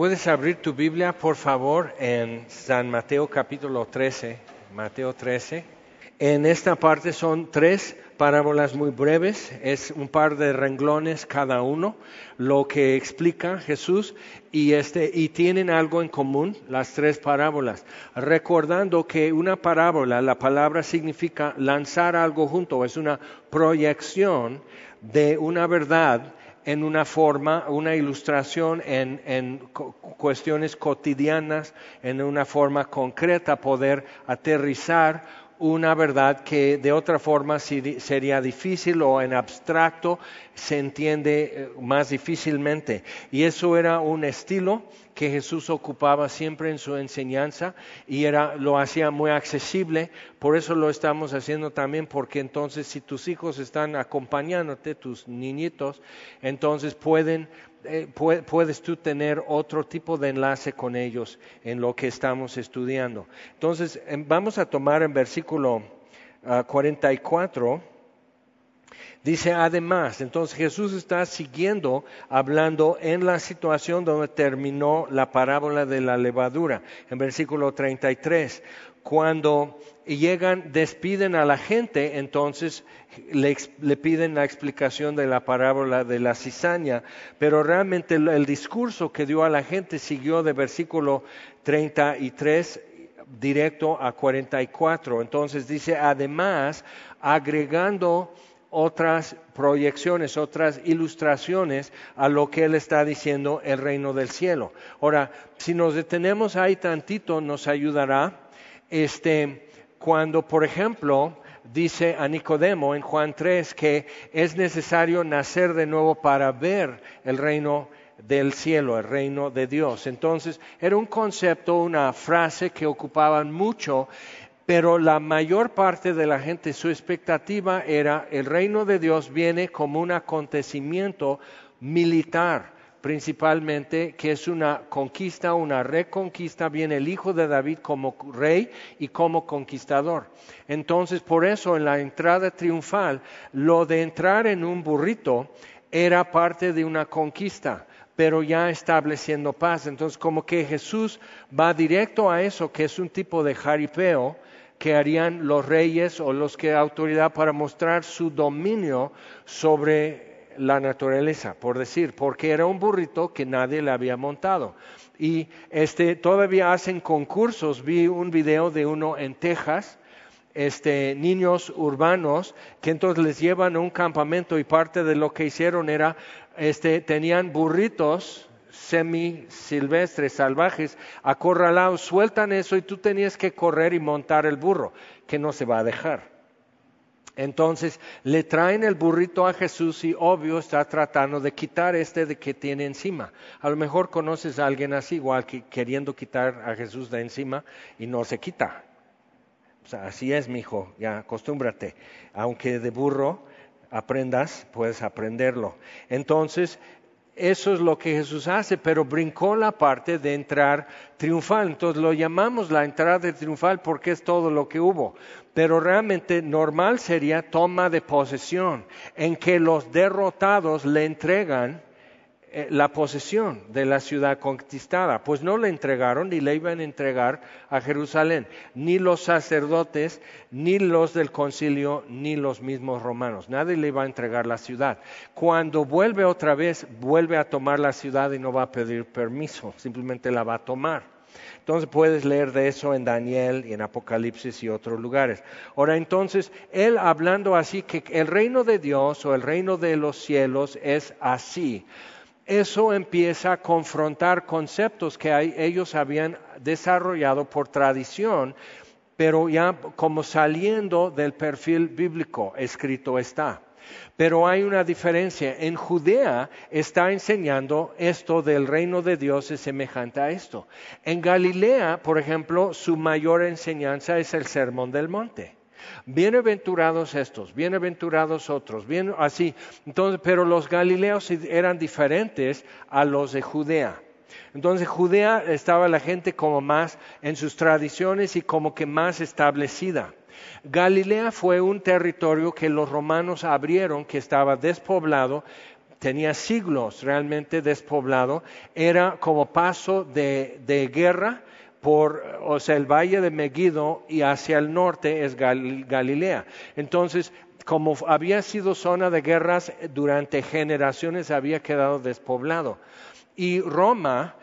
Puedes abrir tu Biblia, por favor, en San Mateo capítulo 13. Mateo 13. En esta parte son tres parábolas muy breves, es un par de renglones cada uno, lo que explica Jesús y, este, y tienen algo en común las tres parábolas. Recordando que una parábola, la palabra significa lanzar algo junto, es una proyección de una verdad en una forma, una ilustración en, en, cuestiones cotidianas, en una forma concreta, poder aterrizar una verdad que de otra forma sería difícil o en abstracto se entiende eh, más difícilmente. Y eso era un estilo que Jesús ocupaba siempre en su enseñanza y era, lo hacía muy accesible. Por eso lo estamos haciendo también, porque entonces si tus hijos están acompañándote, tus niñitos, entonces pueden eh, puedes tú tener otro tipo de enlace con ellos en lo que estamos estudiando. Entonces, em, vamos a tomar en versículo 44, ah, dice además, entonces Jesús está siguiendo hablando en la situación donde terminó la parábola de la levadura, en versículo 33 cuando llegan, despiden a la gente, entonces le, piden la explicación de la parábola de la cizaña, pero realmente el, discurso que dio a la gente siguió de versículo 33 directo a 44. Entonces dice, además, agregando otras proyecciones, otras ilustraciones a lo que él está diciendo el reino del cielo. Ahora, si nos detenemos ahí tantito, nos ayudará este, cuando, por ejemplo, dice a Nicodemo en Juan 3 que es necesario nacer de nuevo para ver el reino del cielo, el reino de Dios. Entonces, era un concepto, una frase que ocupaban mucho, pero la mayor parte de la gente, su expectativa era el reino de Dios viene como un acontecimiento militar principalmente que es una conquista, una reconquista, viene el hijo de David como rey y como conquistador. Entonces, por eso en la entrada triunfal, lo de entrar en un burrito era parte de una conquista pero ya estableciendo paz. Entonces, como que Jesús va directo a eso, que es un tipo de jaripeo que harían los reyes o los que autoridad para mostrar su dominio sobre la naturaleza, por decir, porque era un burrito que nadie le había montado. Y este, todavía hacen concursos, vi un video de uno en Texas, este, niños urbanos que entonces les llevan a un campamento y parte de lo que hicieron era, este, tenían burritos semi silvestres, salvajes, acorralados, sueltan eso y tú tenías que correr y montar el burro, que no se va a dejar. Entonces le traen el burrito a Jesús y obvio está tratando de quitar este de que tiene encima. A lo mejor conoces a alguien así, igual que queriendo quitar a Jesús de encima y no se quita. Así es, mi hijo, ya acostúmbrate. Aunque de burro aprendas, puedes aprenderlo. Entonces, eso es lo que Jesús hace, pero brincó la parte de entrar triunfal. Entonces lo llamamos la entrada triunfal porque es todo lo que hubo. Pero realmente normal sería toma de posesión, en que los derrotados le entregan la posesión de la ciudad conquistada. Pues no le entregaron ni le iban a entregar a Jerusalén, ni los sacerdotes, ni los del concilio, ni los mismos romanos. Nadie le iba a entregar la ciudad. Cuando vuelve otra vez, vuelve a tomar la ciudad y no va a pedir permiso, simplemente la va a tomar. Entonces puedes leer de eso en Daniel y en Apocalipsis y otros lugares. Ahora entonces, él hablando así que el reino de Dios o el reino de los cielos es así eso empieza a confrontar conceptos que ellos habían desarrollado por tradición, pero ya como saliendo del perfil bíblico, escrito está. Pero hay una diferencia. En Judea está enseñando esto del reino de Dios es semejante a esto. En Galilea, por ejemplo, su mayor enseñanza es el sermón del monte. Bienaventurados estos, bienaventurados otros, bien así. Entonces, pero los galileos eran diferentes a los de Judea. Entonces Judea estaba la gente como más en sus tradiciones y como que más establecida. Galilea fue un territorio que los romanos abrieron, que estaba despoblado, tenía siglos realmente despoblado, era como paso de, guerra por, o sea, el valle de Megiddo y hacia el norte es Galilea. Entonces, como había sido zona de guerras durante generaciones, había quedado despoblado. Y Roma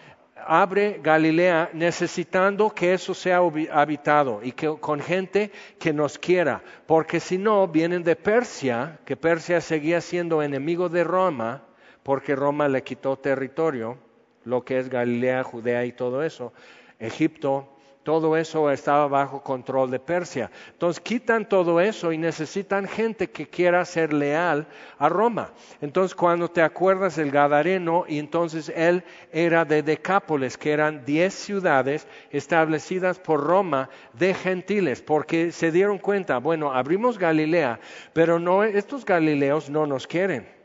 abre Galilea necesitando que eso sea habitado y que con gente que nos quiera, porque si no vienen de Persia, que Persia seguía siendo enemigo de Roma, porque Roma le quitó territorio, lo que es Galilea, Judea y todo eso, Egipto, todo eso estaba bajo control de Persia. Entonces quitan todo eso y necesitan gente que quiera ser leal a Roma. Entonces cuando te acuerdas del Gadareno, y entonces él era de Decápolis, que eran diez ciudades establecidas por Roma de gentiles, porque se dieron cuenta, bueno, abrimos Galilea, pero no, estos galileos no nos quieren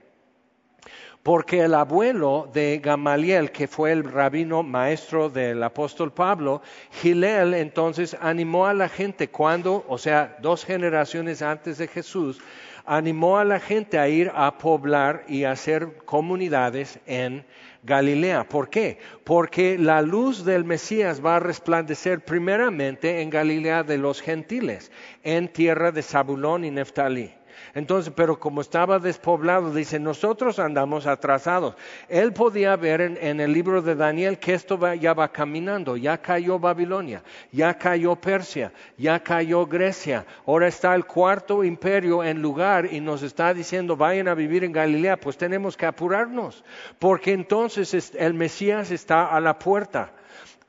porque el abuelo de Gamaliel, que fue el rabino maestro del apóstol Pablo, Gilel entonces animó a la gente cuando, o sea, dos generaciones antes de Jesús, animó a la gente a ir a poblar y a hacer comunidades en Galilea. ¿Por qué? Porque la luz del Mesías va a resplandecer primeramente en Galilea de los gentiles, en tierra de Zabulón y Neftalí. Entonces, pero como estaba despoblado, dice, nosotros andamos atrasados. Él podía ver en, el libro de Daniel que esto ya va caminando, ya cayó Babilonia, ya cayó Persia, ya cayó Grecia, ahora está el cuarto imperio en lugar y nos está diciendo, vayan a vivir en Galilea, pues tenemos que apurarnos, porque entonces el Mesías está a la puerta.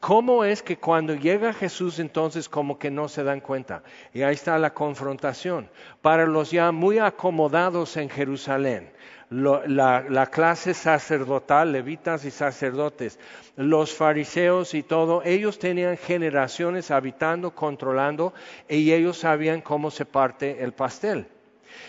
¿Cómo es que cuando llega Jesús entonces como que no se dan cuenta? Y ahí está la confrontación. Para los ya muy acomodados en Jerusalén, la, clase sacerdotal, levitas y sacerdotes, los fariseos y todo, ellos tenían generaciones habitando, controlando, y ellos sabían cómo se parte el pastel.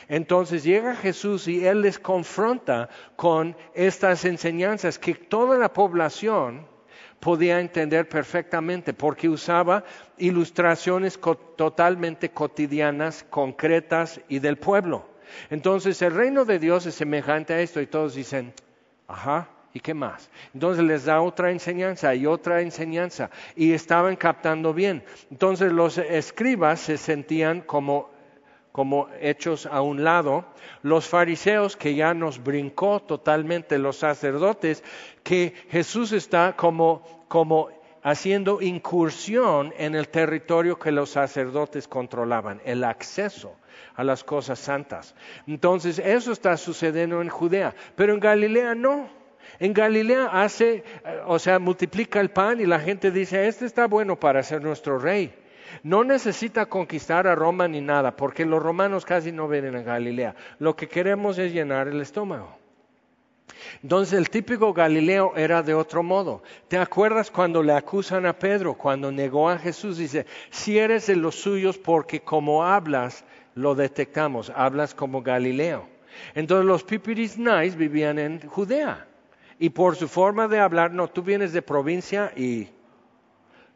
Entonces llega Jesús y Él les confronta con estas enseñanzas que toda la población, podía entender perfectamente porque usaba ilustraciones totalmente cotidianas, concretas y del pueblo. Entonces el reino de Dios es semejante a esto y todos dicen, ajá, ¿y qué más? Entonces les da otra enseñanza y otra enseñanza y estaban captando bien. Entonces los escribas se sentían como como hechos a un lado, los fariseos que ya nos brincó totalmente, los sacerdotes, que Jesús está como, como haciendo incursión en el territorio que los sacerdotes controlaban, el acceso a las cosas santas. Entonces, eso está sucediendo en Judea, pero en Galilea no. En Galilea hace, eh, o sea, multiplica el pan y la gente dice, este está bueno para ser nuestro rey. No necesita conquistar a Roma ni nada, porque los romanos casi no vienen a Galilea. Lo que queremos es llenar el estómago. Entonces el típico Galileo era de otro modo. ¿Te acuerdas cuando le acusan a Pedro, cuando negó a Jesús? Dice, si eres de los suyos porque como hablas, lo detectamos, hablas como Galileo. Entonces los pipiris nice vivían en Judea. Y por su forma de hablar, no, tú vienes de provincia y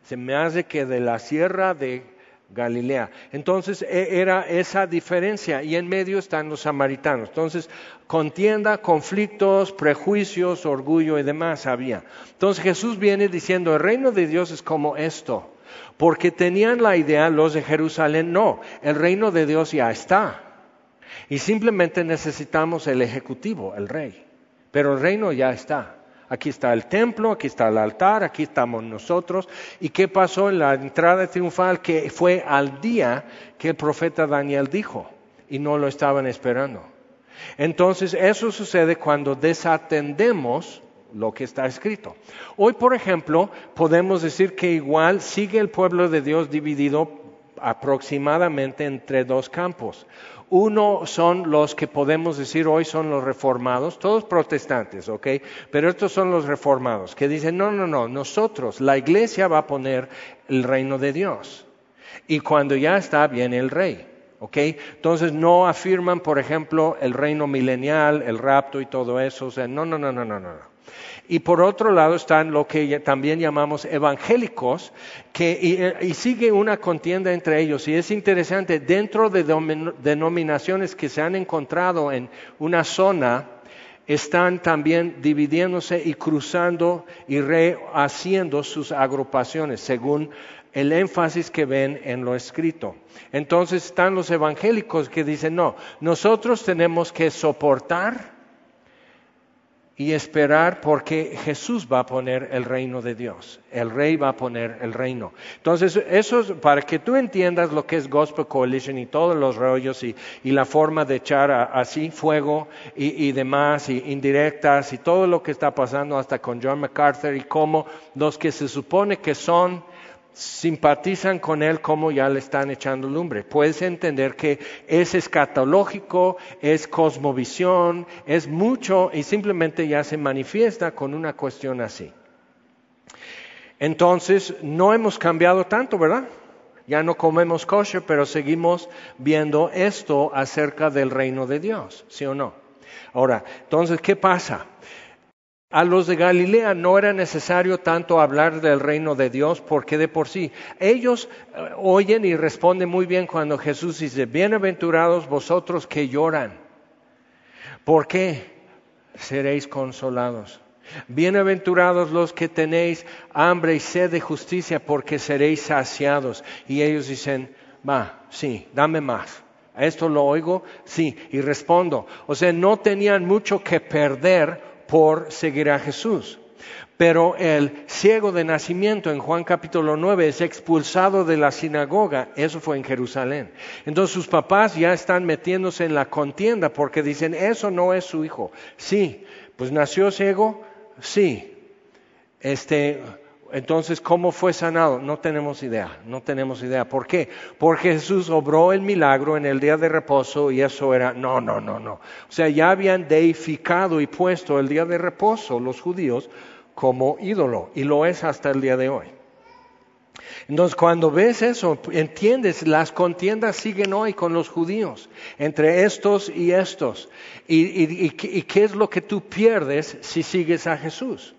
se me hace que de la sierra de Galilea. Entonces e, era esa diferencia y en medio están los samaritanos. Entonces contienda, conflictos, prejuicios, orgullo y demás había. Entonces Jesús viene diciendo, el reino de Dios es como esto. Porque tenían la idea los de Jerusalén, no, el reino de Dios ya está. Y simplemente necesitamos el ejecutivo, el rey. Pero el reino ya está. Aquí está el templo, aquí está el altar, aquí estamos nosotros. ¿Y qué pasó en la entrada triunfal? Que fue al día que el profeta Daniel dijo y no lo estaban esperando. Entonces eso sucede cuando desatendemos lo que está escrito. Hoy, por ejemplo, podemos decir que igual sigue el pueblo de Dios dividido aproximadamente entre dos campos. Uno son los que podemos decir hoy son los reformados, todos protestantes, ¿ok? Pero estos son los reformados, que dicen, no, no, no, nosotros, la iglesia va a poner el reino de Dios. Y cuando ya está, viene el rey. ¿ok? Entonces no afirman, por ejemplo, el reino milenial, el rapto y todo eso. O sea, no, no, no, no, no, no. Y por otro lado están lo que también llamamos evangélicos, que, y, sigue una contienda entre ellos. Y es interesante, dentro de denominaciones que se han encontrado en una zona, están también dividiéndose y cruzando y rehaciendo sus agrupaciones según el énfasis que ven en lo escrito. Entonces están los evangélicos que dicen, no, nosotros tenemos que soportar y esperar porque Jesús va a poner el reino de Dios. El rey va a poner el reino. Entonces, eso es para que tú entiendas lo que es Gospel Coalition y todos los rollos y, la forma de echar así fuego y, y, demás, y indirectas y todo lo que está pasando hasta con John MacArthur y cómo los que se supone que son simpatizan con él como ya le están echando lumbre. Puedes entender que es escatológico, es cosmovisión, es mucho y simplemente ya se manifiesta con una cuestión así. Entonces, no hemos cambiado tanto, ¿verdad? Ya no comemos kosher, pero seguimos viendo esto acerca del reino de Dios, ¿sí o no? Ahora, entonces, ¿qué pasa? A los de Galilea no era necesario tanto hablar del reino de Dios porque de por sí ellos eh, oyen y responden muy bien cuando Jesús dice, bienaventurados vosotros que lloran. ¿Por qué? Seréis consolados. Bienaventurados los que tenéis hambre y sed de justicia porque seréis saciados. Y ellos dicen, va, sí, dame más. esto lo oigo? Sí, y respondo. O sea, no tenían mucho que perder por seguir a Jesús. Pero el ciego de nacimiento en Juan capítulo 9 es expulsado de la sinagoga. Eso fue en Jerusalén. Entonces sus papás ya están metiéndose en la contienda porque dicen, eso no es su hijo. Sí, pues nació ciego, sí. Este, entonces, ¿cómo fue sanado? No tenemos idea, no tenemos idea. ¿Por qué? Porque Jesús obró el milagro en el día de reposo y eso era, no, no, no, no. O sea, ya habían deificado y puesto el día de reposo los judíos como ídolo y lo es hasta el día de hoy. Entonces, cuando ves eso, entiendes, las contiendas siguen hoy con los judíos, entre estos y estos. ¿Y, y qué es lo que tú pierdes si sigues a Jesús?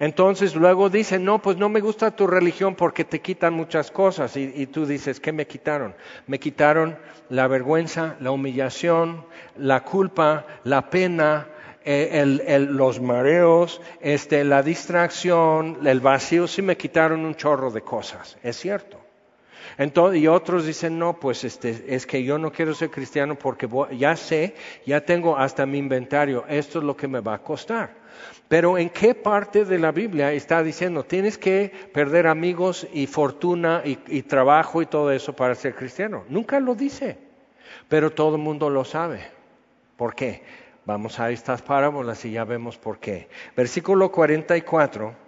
Entonces luego dicen, no, pues no me gusta tu religión porque te quitan muchas cosas. Y, tú dices, ¿qué me quitaron? Me quitaron la vergüenza, la humillación, la culpa, la pena, eh, los mareos, este, la distracción, el vacío. Sí me quitaron un chorro de cosas, es cierto. Entonces, y otros dicen, no, pues este, es que yo no quiero ser cristiano porque ya sé, ya tengo hasta mi inventario, esto es lo que me va a costar. Pero ¿en qué parte de la Biblia está diciendo, tienes que perder amigos y fortuna y, trabajo y todo eso para ser cristiano? Nunca lo dice, pero todo el mundo lo sabe. ¿Por qué? Vamos a estas parábolas y ya vemos por qué. Versículo 44.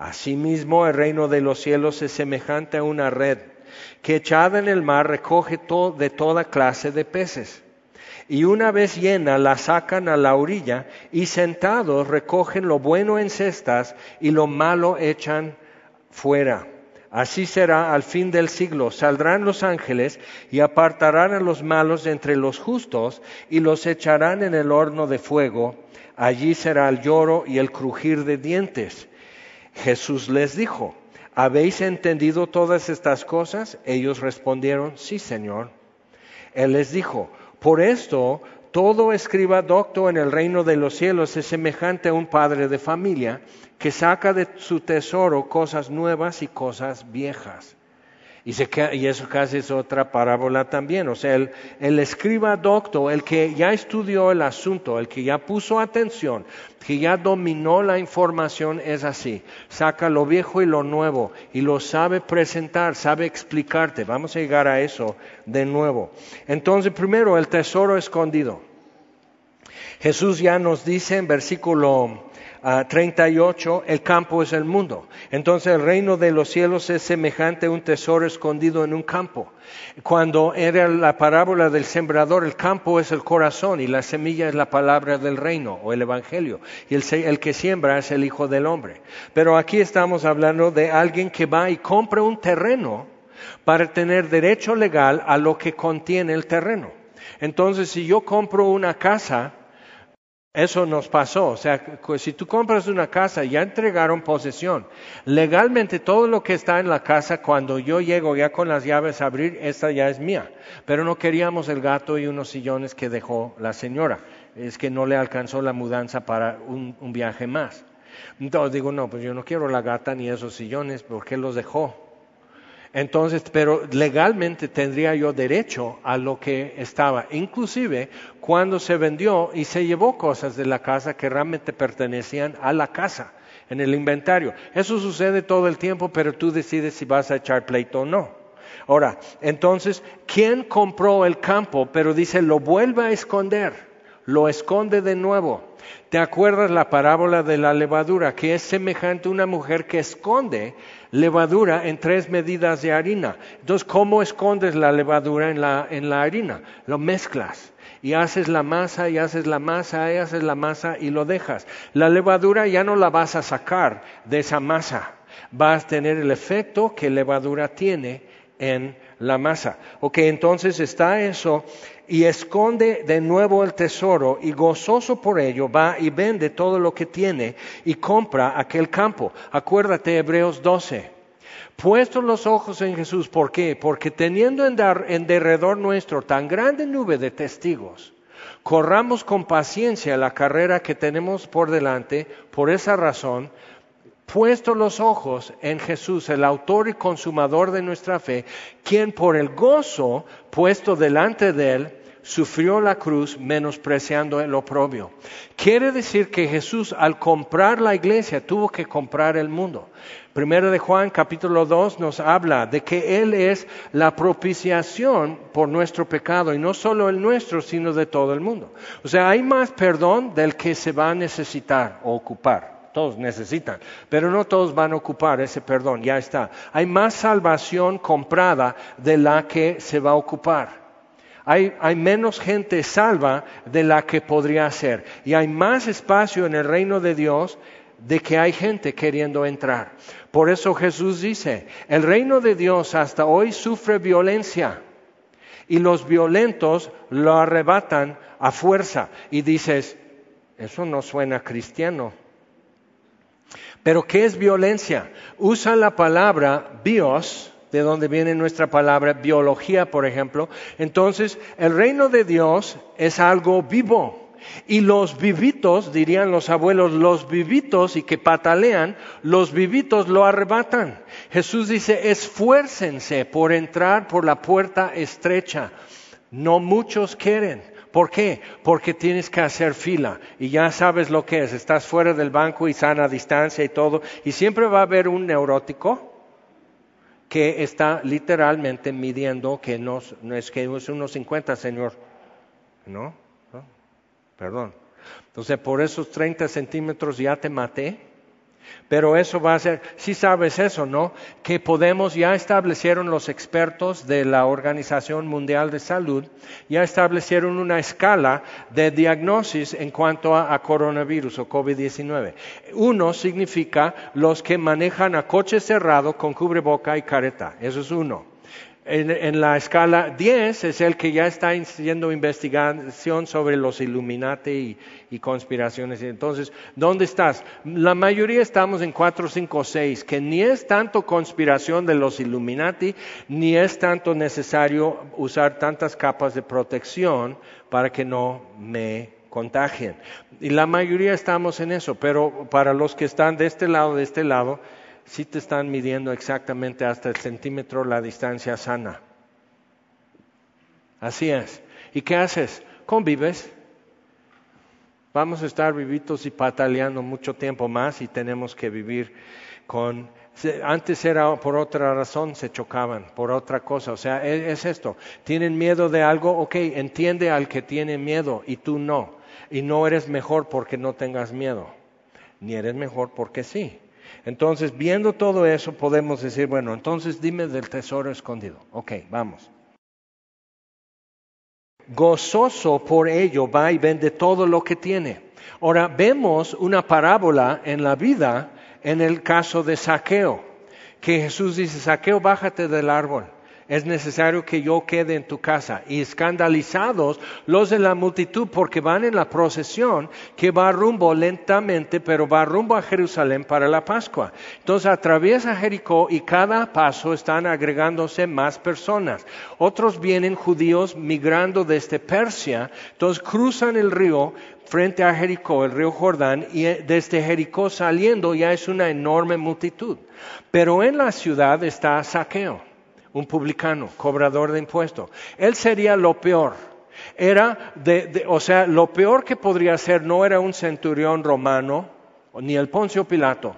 Asimismo, el reino de los cielos es semejante a una red que echada en el mar recoge de toda clase de peces y una vez llena la sacan a la orilla y sentados recogen lo bueno en cestas y lo malo echan fuera. Así será al fin del siglo. Saldrán los ángeles y apartarán a los malos entre los justos y los echarán en el horno de fuego. Allí será el lloro y el crujir de dientes. Jesús les dijo, ¿habéis entendido todas estas cosas? Ellos respondieron, sí, Señor. Él les dijo, por esto, todo escriba docto en el reino de los cielos es semejante a un padre de familia que saca de su tesoro cosas nuevas y cosas viejas. Y, eso casi es otra parábola también. O sea, el, escriba docto, el que ya estudió el asunto, el que ya puso atención, que ya dominó la información, es así. Saca lo viejo y lo nuevo y lo sabe presentar, sabe explicarte. Vamos a llegar a eso de nuevo. Entonces, primero, el tesoro escondido. Jesús ya nos dice en versículo 38, el campo es el mundo. Entonces el reino de los cielos es semejante a un tesoro escondido en un campo. Cuando era la parábola del sembrador, el campo es el corazón y la semilla es la palabra del reino o el evangelio. Y el, el que siembra es el Hijo del Hombre. Pero aquí estamos hablando de alguien que va y compra un terreno para tener derecho legal a lo que contiene el terreno. Entonces, si yo compro una casa, eso nos pasó. O sea, si tú compras una casa, ya entregaron posesión. Legalmente todo lo que está en la casa, cuando yo llego ya con las llaves a abrir, esta ya es mía. Pero no queríamos el gato y unos sillones que dejó la señora. Es que no le alcanzó la mudanza para un, viaje más. Entonces digo, no, pues yo no quiero la gata ni esos sillones, ¿por qué los dejó? Entonces, pero legalmente tendría yo derecho a lo que estaba. Inclusive cuando se vendió y se llevó cosas de la casa que realmente pertenecían a la casa en el inventario. Eso sucede todo el tiempo, pero tú decides si vas a echar pleito o no. Ahora, entonces, ¿quién compró el campo? Pero dice, lo vuelve a esconder, lo esconde de nuevo. ¿Te acuerdas la parábola de la levadura, que es semejante a una mujer que esconde levadura en tres medidas de harina? Entonces, ¿cómo escondes la levadura en la, en la harina? Lo mezclas y haces la masa y haces la masa y haces la masa y lo dejas. La levadura ya no la vas a sacar de esa masa, vas a tener el efecto que levadura tiene en la masa. Ok, entonces está eso y esconde de nuevo el tesoro y gozoso por ello va y vende todo lo que tiene y compra aquel campo. Acuérdate Hebreos 12. Puestos los ojos en Jesús, ¿por qué? Porque teniendo en, en derredor nuestro tan grande nube de testigos, corramos con paciencia la carrera que tenemos por delante, por esa razón, puesto los ojos en Jesús, el autor y consumador de nuestra fe, quien por el gozo puesto delante de él, sufrió la cruz menospreciando el oprobio. Quiere decir que Jesús al comprar la iglesia tuvo que comprar el mundo. Primero de Juan capítulo 2 nos habla de que Él es la propiciación por nuestro pecado y no solo el nuestro, sino de todo el mundo. O sea, hay más perdón del que se va a necesitar o ocupar todos necesitan, pero no todos van a ocupar ese perdón, ya está. Hay más salvación comprada de la que se va a ocupar. Hay, menos gente salva de la que podría ser. Y hay más espacio en el reino de Dios de que hay gente queriendo entrar. Por eso Jesús dice, el reino de Dios hasta hoy sufre violencia y los violentos lo arrebatan a fuerza. Y dices, eso no suena cristiano. Pero ¿qué es violencia? Usa la palabra bios de donde viene nuestra palabra biología, por ejemplo. Entonces, el reino de Dios es algo vivo. Y los vivitos, dirían los abuelos, los vivitos y que patalean, los vivitos lo arrebatan. Jesús dice, esfuércense por entrar por la puerta estrecha. No muchos quieren. ¿Por qué? Porque tienes que hacer fila y ya sabes lo que es. Estás fuera del banco y sana distancia y todo. Y siempre va a haber un neurótico que está literalmente midiendo que no, es que es unos 50, Señor. ¿No? Perdón. Entonces, por esos 30 centímetros ya te maté. Pero eso va a ser, si sabes eso, ¿no? Que podemos, ya establecieron los expertos de la Organización Mundial de Salud, ya establecieron una escala de diagnosis en cuanto a, coronavirus o COVID-19. Uno significa los que manejan a coche cerrado con cubreboca y careta. Eso es uno en, la escala 10 es el que ya está haciendo investigación sobre los Illuminati y, conspiraciones. Entonces, ¿dónde estás? La mayoría estamos en 4, 5, 6, que ni es tanto conspiración de los Illuminati, ni es tanto necesario usar tantas capas de protección para que no me contagien. Y la mayoría estamos en eso, pero para los que están de este lado, de este lado, si te están midiendo exactamente hasta el centímetro la distancia sana. Así es. ¿Y qué haces? Convives. Vamos a estar vivitos y pataleando mucho tiempo más y tenemos que vivir con... Antes era por otra razón, se chocaban, por otra cosa. O sea, e, es esto. Tienen miedo de algo, ok, entiende al que tiene miedo y tú no. Y no eres mejor porque no tengas miedo. ni eres mejor porque sí. Entonces, viendo todo eso, podemos decir, bueno, entonces dime del tesoro escondido. Ok, vamos. Gozoso por ello va y vende todo lo que tiene. Ahora, vemos una parábola en la vida en el caso de Saqueo, que Jesús dice, Saqueo, bájate del árbol es necesario que yo quede en tu casa. Y escandalizados los de la multitud porque van en la procesión que va rumbo lentamente, pero va rumbo a Jerusalén para la Pascua. Entonces atraviesa Jericó y cada paso están agregándose más personas. Otros vienen judíos migrando desde Persia, entonces cruzan el río frente a Jericó, el río Jordán, y desde Jericó saliendo ya es una enorme multitud. Pero en la ciudad está Saqueo un publicano, cobrador de impuestos. Él sería lo peor. Era, de, o sea, lo peor que podría ser no era un centurión romano, ni el Poncio Pilato.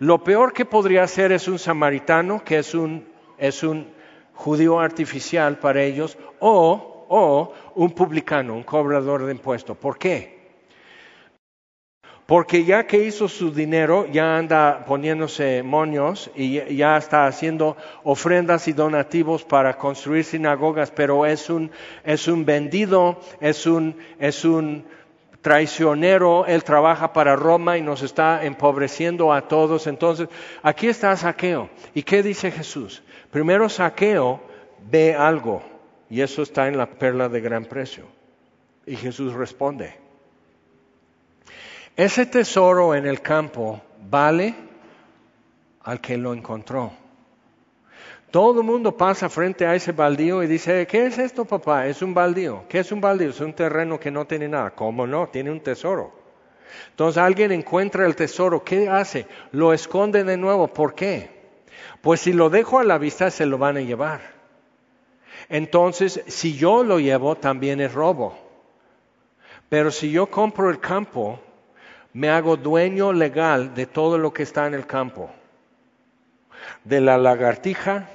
Lo peor que podría ser es un samaritano, que es un, judío artificial para ellos, o, o un publicano, un cobrador de impuestos. ¿Por qué? Porque ya que hizo su dinero, ya anda poniéndose moños y ya está haciendo ofrendas y donativos para construir sinagogas, pero es un, es un vendido, es un, es un traicionero, él trabaja para Roma y nos está empobreciendo a todos. Entonces, aquí está Saqueo. ¿Y qué dice Jesús? Primero Saqueo ve algo, y eso está en la perla de gran precio. Y Jesús responde, ese tesoro en el campo vale al que lo encontró. Todo el mundo pasa frente a ese baldío y dice, ¿qué es esto, papá? Es un baldío. ¿Qué es un baldío? Es un terreno que no tiene nada. ¿Cómo no? Tiene un tesoro. Entonces alguien encuentra el tesoro. ¿Qué hace? Lo esconde de nuevo. ¿Por qué? Pues si lo dejo a la vista, se lo van a llevar. Entonces, si yo lo llevo, también es robo. Pero si yo compro el campo, me hago dueño legal de todo lo que está en el campo, de la lagartija,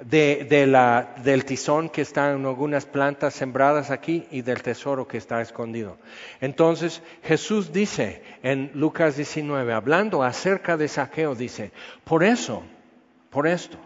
de, la, del tizón que está en algunas plantas sembradas aquí y del tesoro que está escondido. Entonces Jesús dice en Lucas 19, hablando acerca de saqueo, dice, por eso, por esto,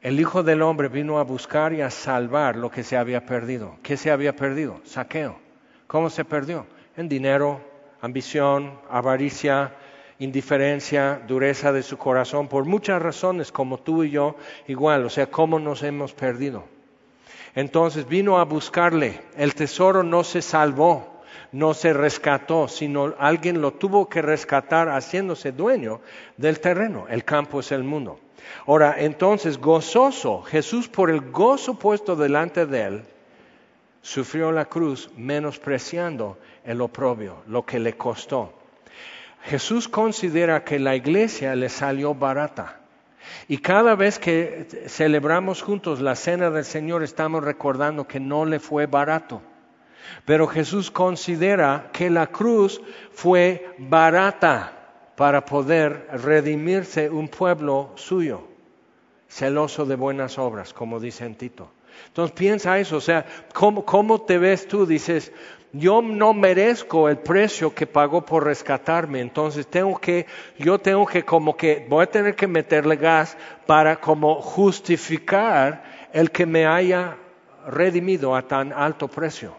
el Hijo del Hombre vino a buscar y a salvar lo que se había perdido. ¿Qué se había perdido? Saqueo. ¿Cómo se perdió? En dinero, ambición, avaricia, indiferencia, dureza de su corazón, por muchas razones, como tú y yo, igual, o sea, cómo nos hemos perdido. Entonces vino a buscarle, el tesoro no se salvó, no se rescató, sino alguien lo tuvo que rescatar haciéndose dueño del terreno, el campo es el mundo. Ahora, entonces, gozoso, Jesús por el gozo puesto delante de él, sufrió la cruz menospreciando el oprobio, lo que le costó. Jesús considera que la iglesia le salió barata. Y cada vez que celebramos juntos la cena del Señor estamos recordando que no le fue barato. Pero Jesús considera que la cruz fue barata para poder redimirse un pueblo suyo, celoso de buenas obras, como dice en Tito. Entonces piensa eso, o sea, ¿cómo, te ves tú? Dices, yo no merezco el precio que pagó por rescatarme, entonces tengo que, yo tengo que como que, voy a tener que meterle gas para como justificar el que me haya redimido a tan alto precio.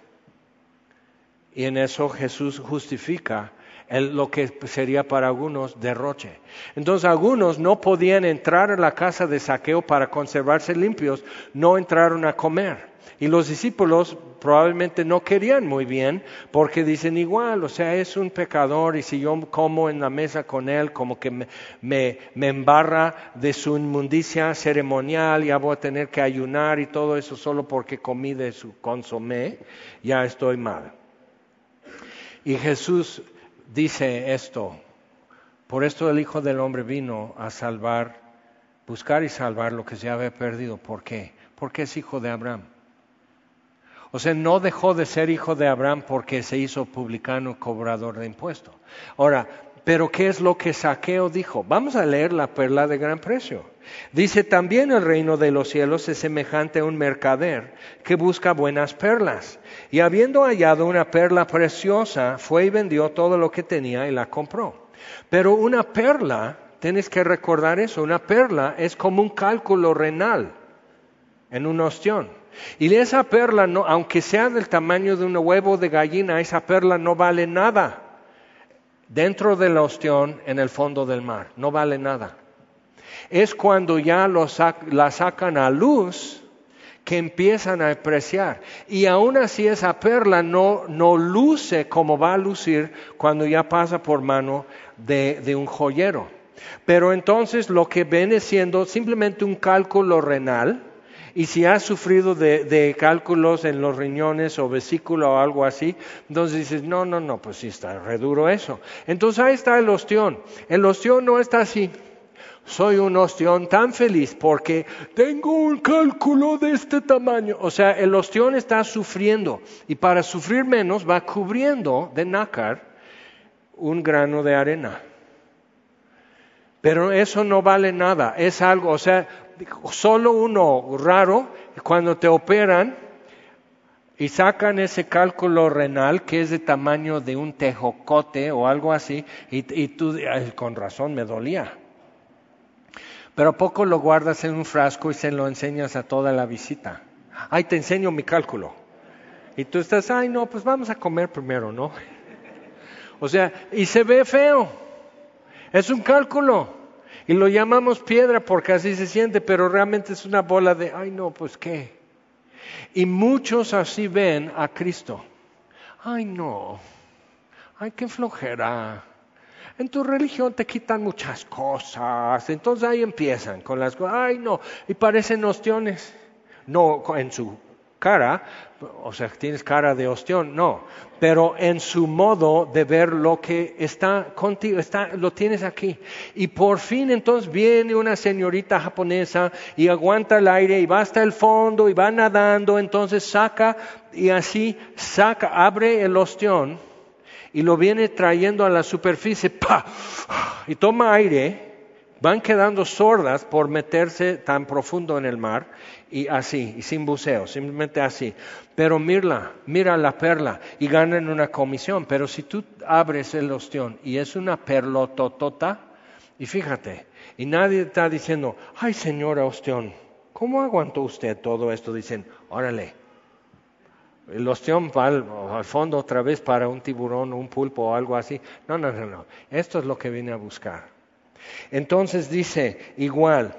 Y en eso Jesús justifica lo que sería para algunos derroche. Entonces algunos no podían entrar a la casa de saqueo para conservarse limpios, no entraron a comer. Y los discípulos probablemente no querían muy bien porque dicen igual, o sea, es un pecador y si yo como en la mesa con él, como que me, me, me embarra de su inmundicia ceremonial, ya voy a tener que ayunar y todo eso solo porque comí de su consomé, ya estoy mal. Y Jesús dice esto, por esto el Hijo del Hombre vino a salvar, buscar y salvar lo que se había perdido. ¿Por qué? Porque es hijo de Abraham. O sea, no dejó de ser hijo de Abraham porque se hizo publicano cobrador de impuestos. Ahora, Pero ¿qué es lo que Saqueo dijo? Vamos a leer la perla de gran precio. Dice, también el reino de los cielos es semejante a un mercader que busca buenas perlas. Y habiendo hallado una perla preciosa, fue y vendió todo lo que tenía y la compró. Pero una perla, tienes que recordar eso, una perla es como un cálculo renal en un ostión. Y esa perla, aunque sea del tamaño de un huevo de gallina, esa perla no vale nada dentro del ostión en el fondo del mar, no vale nada. Es cuando ya la sacan a luz que empiezan a apreciar. Y aún así esa perla no, no luce como va a lucir cuando ya pasa por mano de, de un joyero. Pero entonces lo que viene siendo simplemente un cálculo renal, y si has sufrido de, cálculos en los riñones o vesícula o algo así, entonces dices, no, no, no, pues sí está re duro eso. Entonces ahí está el ostión. El ostión no está así. Soy un ostión tan feliz porque tengo un cálculo de este tamaño. O sea, el ostión está sufriendo y para sufrir menos va cubriendo de nácar un grano de arena. Pero eso no vale nada, es algo, o sea, solo uno raro, cuando te operan y sacan ese cálculo renal que es de tamaño de un tejocote o algo así, y, tú, con razón me dolía. Pero poco lo guardas en un frasco y se lo enseñas a toda la visita. Ay, te enseño mi cálculo. Y tú estás, ay, no, pues vamos a comer primero, ¿no? O sea, y se ve feo. Es un cálculo. Y lo llamamos piedra porque así se siente, pero realmente es una bola de, ay no, pues qué. Y muchos así ven a Cristo. Ay no, ay qué flojera. En tu religión te quitan muchas cosas. Entonces ahí empiezan con las cosas. Ay no, y parecen ostiones. No, en su cara, o sea, tienes cara de ostión, no, pero en su modo de ver lo que está contigo, está, lo tienes aquí. Y por fin entonces viene una señorita japonesa y aguanta el aire y va hasta el fondo y va nadando, entonces saca y así saca, abre el ostión y lo viene trayendo a la superficie, ¡pa! y toma aire van quedando sordas por meterse tan profundo en el mar y así, y sin buceo, simplemente así. Pero mira, mira la perla y ganan una comisión. Pero si tú abres el ostión y es una perlototota, y fíjate, y nadie está diciendo, ay señora ostión, ¿cómo aguantó usted todo esto? Dicen, órale, el ostión va al, al, fondo otra vez para un tiburón, un pulpo o algo así. No, no, no, no. Esto es lo que vine a buscar. Entonces dice, igual,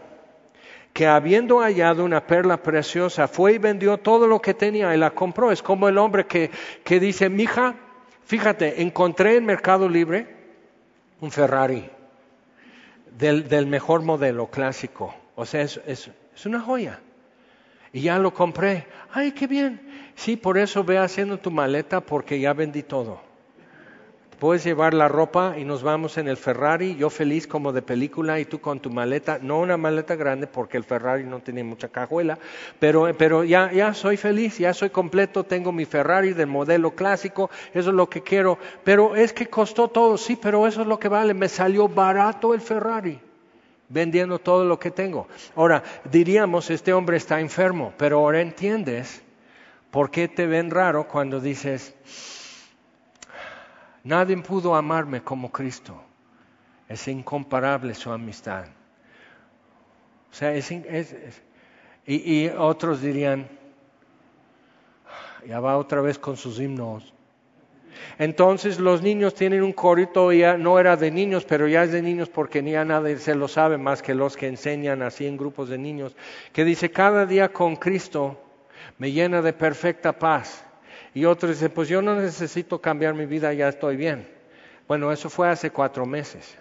que habiendo hallado una perla preciosa, fue y vendió todo lo que tenía y la compró. Es como el hombre que, que dice, mija, fíjate, encontré en Mercado Libre un Ferrari del, del mejor modelo clásico. O sea, es, es, es una joya. Y ya lo compré. Ay, qué bien. Sí, por eso ve haciendo tu maleta porque ya vendí todo. Puedes llevar la ropa y nos vamos en el Ferrari, yo feliz como de película y tú con tu maleta, no una maleta grande porque el Ferrari no tiene mucha cajuela, pero, pero ya, ya soy feliz, ya soy completo, tengo mi Ferrari del modelo clásico, eso es lo que quiero, pero es que costó todo, sí, pero eso es lo que vale, me salió barato el Ferrari vendiendo todo lo que tengo. Ahora, diríamos, este hombre está enfermo, pero ahora entiendes por qué te ven raro cuando dices, Nadie pudo amarme como Cristo. Es incomparable su amistad. O sea, es, y, otros dirían, ya va otra vez con sus himnos. Entonces los niños tienen un corito, ya no era de niños, pero ya es de niños porque ni a nadie se lo sabe más que los que enseñan así en grupos de niños, que dice, cada día con Cristo me llena de perfecta paz y otros dicen, pues yo no necesito cambiar mi vida, ya estoy bien. Bueno, eso fue hace cuatro meses,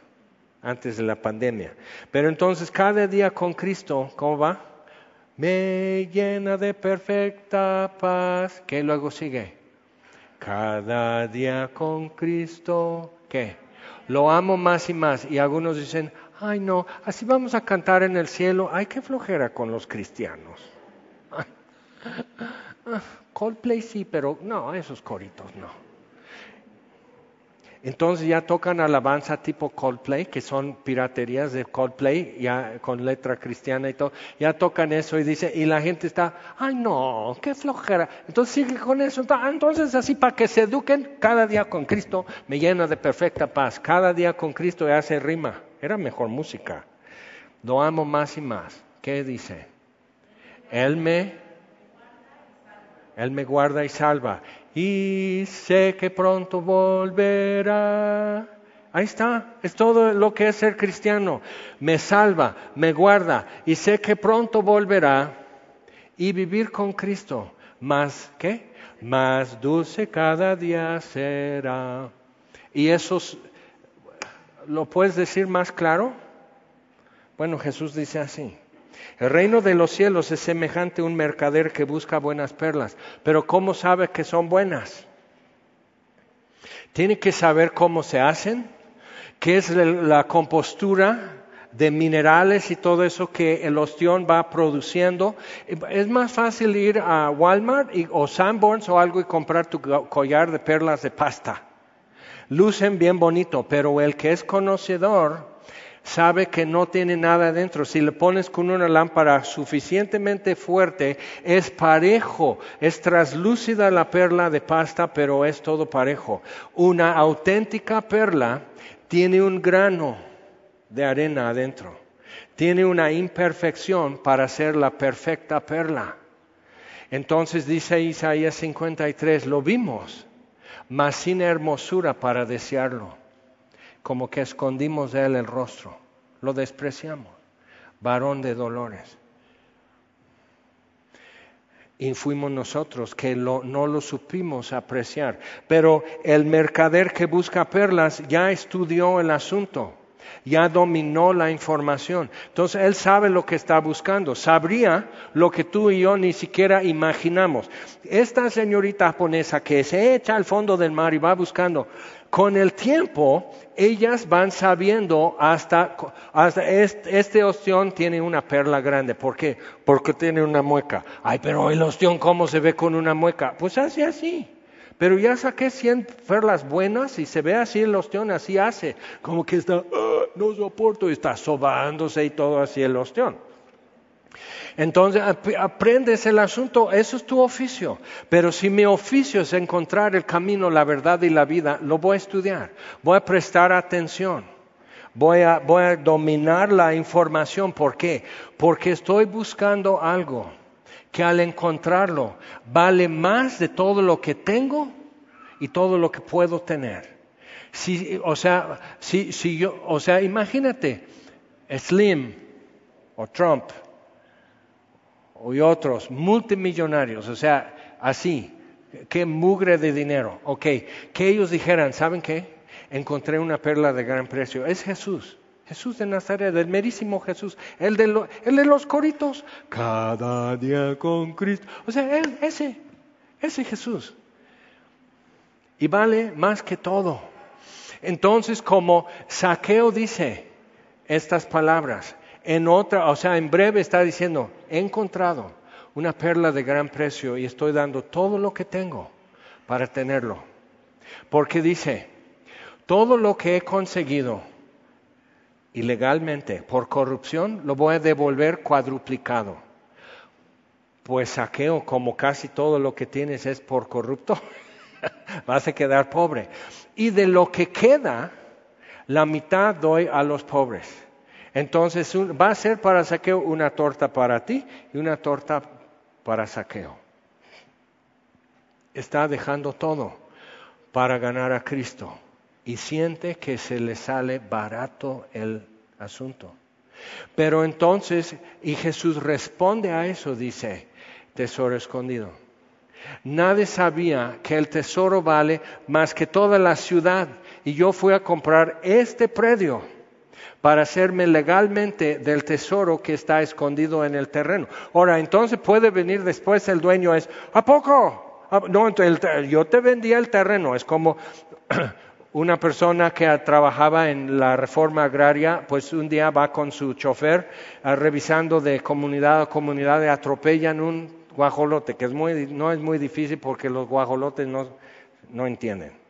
antes de la pandemia. Pero entonces cada día con Cristo, ¿cómo va? Me llena de perfecta paz. ¿Qué luego sigue? Cada día con Cristo, ¿qué? Lo amo más y más. Y algunos dicen, ay no, así vamos a cantar en el cielo. Ay, qué flojera con los cristianos. Coldplay sí, pero no, esos coritos no. Entonces ya tocan alabanza tipo Coldplay, que son piraterías de Coldplay, ya con letra cristiana y todo. Ya tocan eso y dice, y la gente está, ay no, qué flojera. Entonces sigue con eso. Entonces así para que se eduquen, cada día con Cristo me llena de perfecta paz. Cada día con Cristo ya hace rima. Era mejor música. Lo amo más y más. ¿Qué dice? Él me, Él me guarda y salva y sé que pronto volverá. Ahí está, es todo lo que es ser cristiano. Me salva, me guarda y sé que pronto volverá y vivir con Cristo. Más, ¿qué? Más dulce cada día será. ¿Y eso lo puedes decir más claro? Bueno, Jesús dice así. El reino de los cielos es semejante a un mercader que busca buenas perlas, pero ¿cómo sabe que son buenas? Tiene que saber cómo se hacen, qué es la compostura de minerales y todo eso que el ostión va produciendo. Es más fácil ir a Walmart o Sanborns o algo y comprar tu collar de perlas de pasta. Lucen bien bonito, pero el que es conocedor sabe que no tiene nada dentro. Si le pones con una lámpara suficientemente fuerte, es parejo, es traslúcida la perla de pasta, pero es todo parejo. Una auténtica perla tiene un grano de arena adentro, tiene una imperfección para ser la perfecta perla. Entonces dice Isaías 53, lo vimos, mas sin hermosura para desearlo como que escondimos de él el rostro, lo despreciamos, varón de dolores. Y fuimos nosotros que no lo supimos apreciar. Pero el mercader que busca perlas ya estudió el asunto, ya dominó la información. Entonces él sabe lo que está buscando, sabría lo que tú y yo ni siquiera imaginamos. Esta señorita japonesa que se echa al fondo del mar y va buscando, con el tiempo ellas van sabiendo hasta, este, este, ostión tiene una perla grande. ¿Por qué? Porque tiene una mueca. Ay, pero el ostión, ¿cómo se ve con una mueca? Pues hace así. Pero ya saqué 100 perlas buenas y se ve así el ostión, así hace. Como que está, ah, no soporto, y está sobándose y todo así el ostión. Entonces aprendes el asunto, eso es tu oficio. Pero si mi oficio es encontrar el camino, la verdad y la vida, lo voy a estudiar, voy a prestar atención, voy a, dominar la información. ¿Por qué? Porque estoy buscando algo que al encontrarlo vale más de todo lo que tengo y todo lo que puedo tener. O sea, imagínate, Slim o Trump y otros multimillonarios, o sea, así, qué mugre de dinero, ok, que ellos dijeran, ¿saben qué? Encontré una perla de gran precio, es Jesús. Jesús de Nazaret, el merísimo Jesús, el de, el de los coritos, cada día con Cristo. O sea, él, ese, ese Jesús. Y vale más que todo. Entonces, como Saqueo dice estas palabras, en otra, o sea, en breve está diciendo, he encontrado una perla de gran precio y estoy dando todo lo que tengo para tenerlo. Porque dice, todo lo que he conseguido ilegalmente por corrupción lo voy a devolver cuadruplicado. Pues saqueo, como casi todo lo que tienes es por corrupto, vas a quedar pobre. Y de lo que queda, la mitad doy a los pobres. Entonces va a ser para saqueo una torta para ti y una torta para saqueo. Está dejando todo para ganar a Cristo y siente que se le sale barato el asunto. Pero entonces, y Jesús responde a eso, dice, tesoro escondido. Nadie sabía que el tesoro vale más que toda la ciudad y yo fui a comprar este predio para hacerme legalmente del tesoro que está escondido en el terreno. Ahora, entonces puede venir después el dueño es, ¿a poco? Ah, no, yo te vendía el terreno. Es como una persona que trabajaba en la reforma agraria, pues un día va con su chofer ah, revisando de comunidad a comunidad y atropellan un guajolote, que es muy, no es muy difícil porque los guajolotes no, no entienden.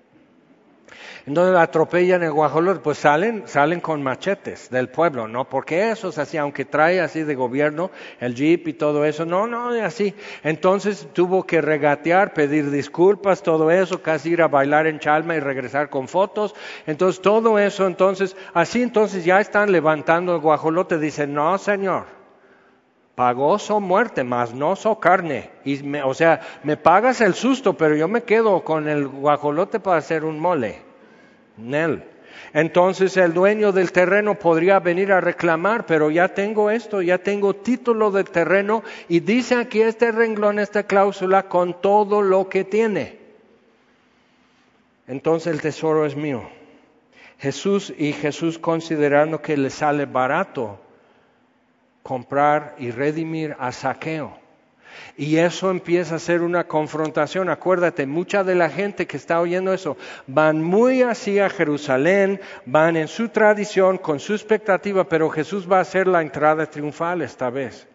Entonces atropellan el guajolote, pues salen, salen con machetes del pueblo, ¿no? Porque eso es así, aunque trae así de gobierno el jeep y todo eso, no, no, así. Entonces tuvo que regatear, pedir disculpas, todo eso, casi ir a bailar en Chalma y regresar con fotos. Entonces todo eso, entonces, así entonces ya están levantando el guajolote, dicen, no, señor. Pagó su muerte, más no su carne. Y o sea, me pagas el susto, pero yo me quedo con el guajolote para hacer un mole. Nel. Entonces el dueño del terreno podría venir a reclamar, pero ya tengo esto, ya tengo título del terreno y dice aquí este renglón, esta cláusula, con todo lo que tiene. Entonces el tesoro es mío. Jesús y Jesús considerando que le sale barato comprar y redimir a saqueo y eso empieza a ser una confrontación. Acuérdate, mucha de la gente que está oyendo eso van muy así a Jerusalén, van en su tradición, con su expectativa, pero Jesús va a hacer la entrada triunfal esta vez.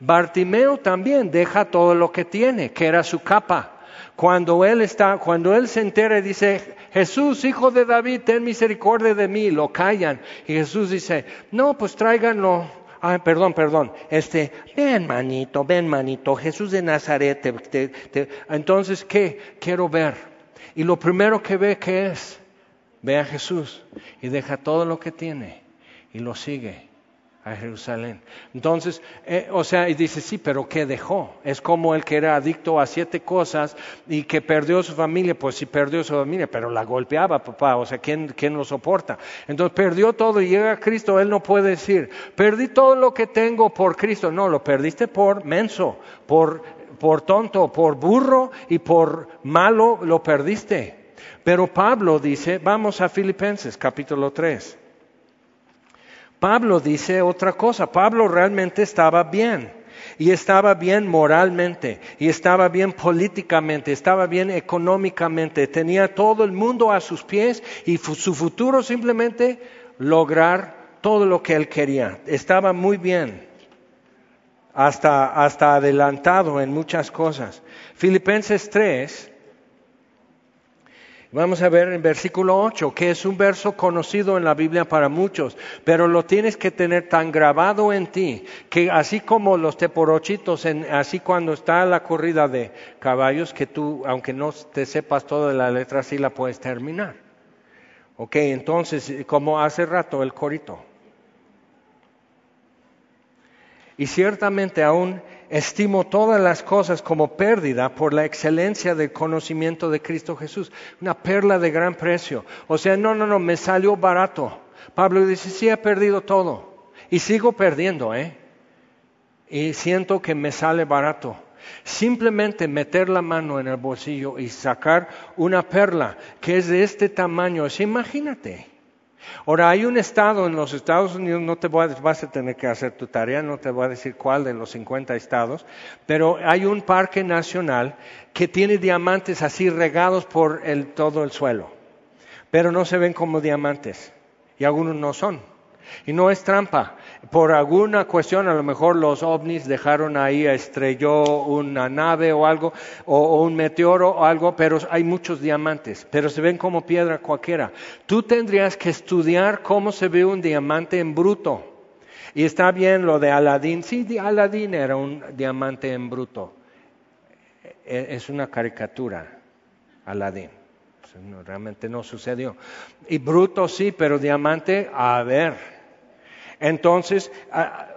Bartimeo también deja todo lo que tiene, que era su capa. Cuando él está, cuando él se entera y dice, Jesús, hijo de David, ten misericordia de mí, lo callan. Y Jesús dice, no, pues tráiganlo Ay, perdón, perdón. Este, ven manito, ven manito, Jesús de Nazaret. Entonces, ¿qué? Quiero ver. Y lo primero que ve, ¿qué es? Ve a Jesús y deja todo lo que tiene y lo sigue a Jerusalén. Entonces, eh, o sea, y dice, sí, pero ¿qué dejó? Es como el que era adicto a siete cosas y que perdió su familia, pues sí perdió su familia, pero la golpeaba, papá, o sea, ¿quién, quién lo soporta? Entonces perdió todo y llega a Cristo, él no puede decir, perdí todo lo que tengo por Cristo, no, lo perdiste por menso, por, por tonto, por burro y por malo lo perdiste. Pero Pablo dice, vamos a Filipenses capítulo 3. Pablo dice otra cosa. Pablo realmente estaba bien. Y estaba bien moralmente, y estaba bien políticamente, estaba bien económicamente, tenía todo el mundo a sus pies y su futuro simplemente lograr todo lo que él quería. Estaba muy bien, hasta, hasta adelantado en muchas cosas. Filipenses 3 Vamos a ver en versículo 8, que es un verso conocido en la Biblia para muchos, pero lo tienes que tener tan grabado en ti, que así como los teporochitos, así cuando está la corrida de caballos, que tú, aunque no te sepas toda la letra, sí la puedes terminar. Ok, entonces, como hace rato el corito. Y ciertamente aún estimo todas las cosas como pérdida por la excelencia del conocimiento de Cristo Jesús. Una perla de gran precio. O sea, no, no, no, me salió barato. Pablo dice, sí, he perdido todo. Y sigo perdiendo, ¿eh? Y siento que me sale barato. Simplemente meter la mano en el bolsillo y sacar una perla que es de este tamaño. imagínate. Ahora, hay un estado en los Estados Unidos, no te voy a, vas a tener que hacer tu tarea, no te voy a decir cuál de los 50 estados, pero hay un parque nacional que tiene diamantes así regados por todo el suelo, pero no se ven como diamantes y algunos no son. Y no es trampa. Por alguna cuestión, a lo mejor los ovnis dejaron ahí, estrelló una nave o algo, o, un meteoro o algo, pero hay muchos diamantes, pero se ven como piedra cualquiera. Tú tendrías que estudiar cómo se ve un diamante en bruto. Y está bien lo de Aladín. Sí, Aladín era un diamante en bruto. E, es una caricatura, Aladín. realmente no sucedió. Y bruto sí, pero diamante, a ver, entonces,